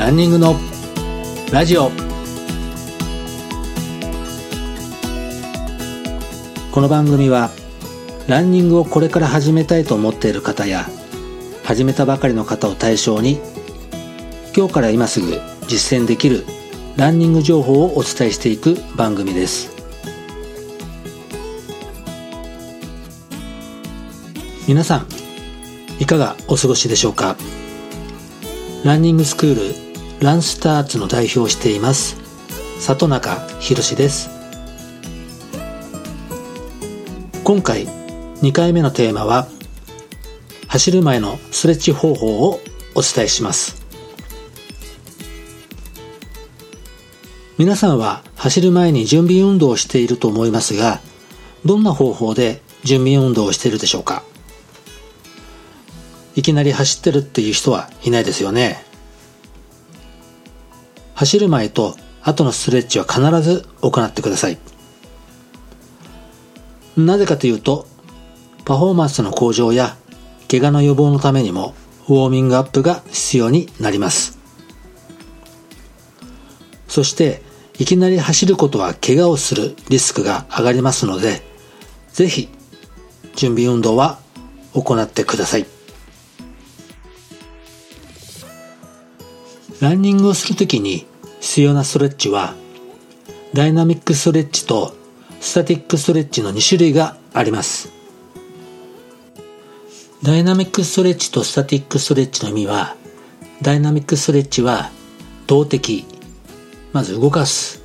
ランニングのラジオ。この番組はランニングをこれから始めたいと思っている方や始めたばかりの方を対象に今日から今すぐ実践できるランニング情報をお伝えしていく番組です。皆さんいかがお過ごしでしょうか？ランニングスクールランスターツの代表をしています里中博です。今回2回目のテーマは走る前のストレッチ方法をお伝えします。皆さんは走る前に準備運動をしていると思いますがどんな方法で準備運動をしているでしょうか？いきなり走ってるっていう人はいないですよね。走る前と後のストレッチは必ず行ってください。なぜかというとパフォーマンスの向上や怪我の予防のためにもウォーミングアップが必要になります。そしていきなり走ることは怪我をするリスクが上がりますのでぜひ準備運動は行ってください。ランニングをするときに必要なストレッチはダイナミックストレッチとスタティックストレッチの2種類があります。ダイナミックストレッチとスタティックストレッチの意味はダイナミックストレッチは動的まず動かす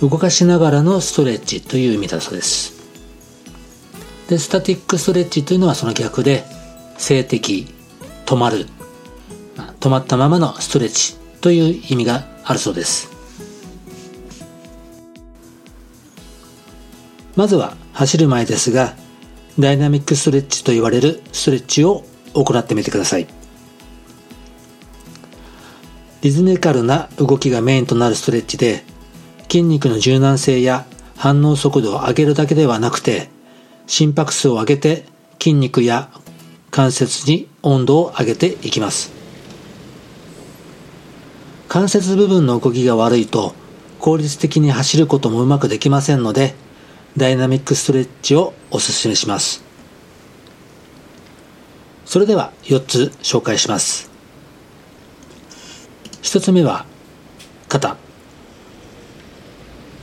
動かしながらのストレッチという意味だそうです。でスタティックストレッチというのはその逆で静的止まる止まったままのストレッチ。という意味があるそうです。まずは走る前ですがダイナミックストレッチと言われるストレッチを行ってみてください。リズミカルな動きがメインとなるストレッチで筋肉の柔軟性や反応速度を上げるだけではなくて心拍数を上げて筋肉や関節に温度を上げていきます。関節部分の動きが悪いと効率的に走ることもうまくできませんのでダイナミックストレッチをおすすめします。それでは4つ紹介します。1つ目は肩。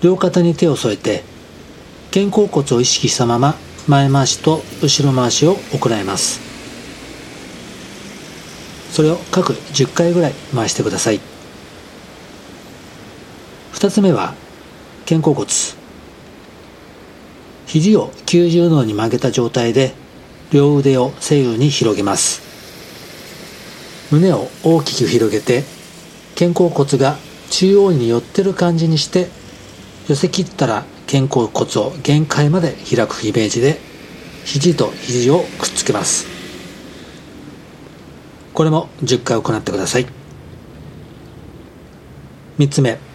両肩に手を添えて肩甲骨を意識したまま前回しと後ろ回しを行います。それを各10回ぐらい回してください。2つ目は肩甲骨。肘を90度に曲げた状態で両腕を左右に広げます。胸を大きく広げて肩甲骨が中央に寄ってる感じにして寄せ切ったら肩甲骨を限界まで開くイメージで肘と肘をくっつけます。これも10回行ってください。3つ目。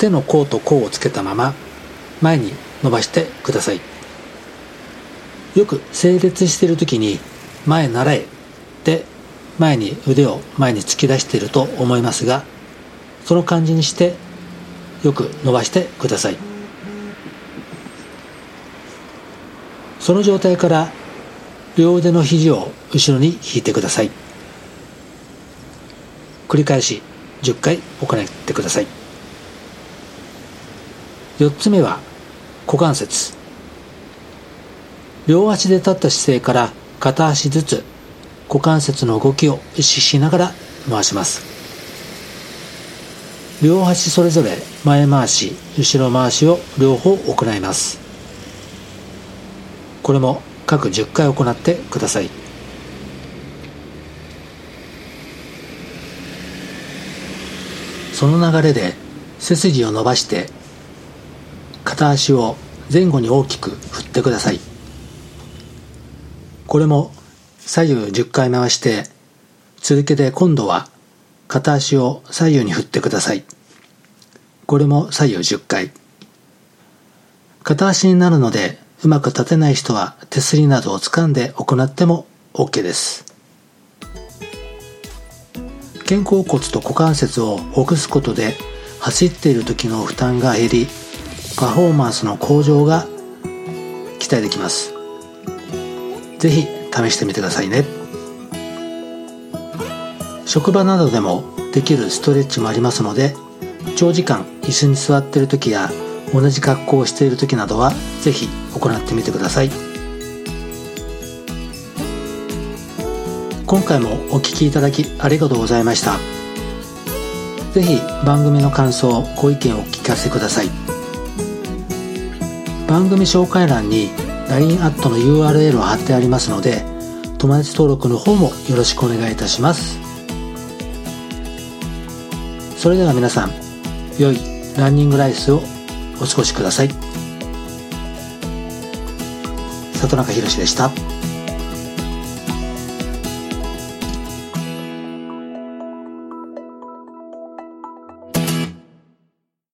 手の甲と甲をつけたまま前に伸ばしてください。よく整列している時に前習えって前に腕を前に突き出していると思いますがその感じにしてよく伸ばしてください。その状態から両腕の肘を後ろに引いてください。繰り返し10回行ってください。4つ目は股関節。両足で立った姿勢から片足ずつ股関節の動きを意識しながら回します。両足それぞれ前回し後ろ回しを両方行います。これも各10回行ってください。その流れで背筋を伸ばして片足を前後に大きく振ってください。これも左右10回回して続けて今度は片足を左右に振ってください。これも左右10回。片足になるのでうまく立てない人は手すりなどを掴んで行っても OK です。肩甲骨と股関節をほぐすことで走っている時の負担が減りパフォーマンスの向上が期待できます。是非試してみてくださいね。職場などでもできるストレッチもありますので長時間椅子に座っている時や同じ格好をしている時などは是非行ってみてください。今回もお聴きいただきありがとうございました。是非番組の感想ご意見をお聞かせください。番組紹介欄に LINE アットの URL を貼ってありますので友達登録の方もよろしくお願いいたしますそれでは皆さん良いランニングライスをお過ごしください里中宏でした。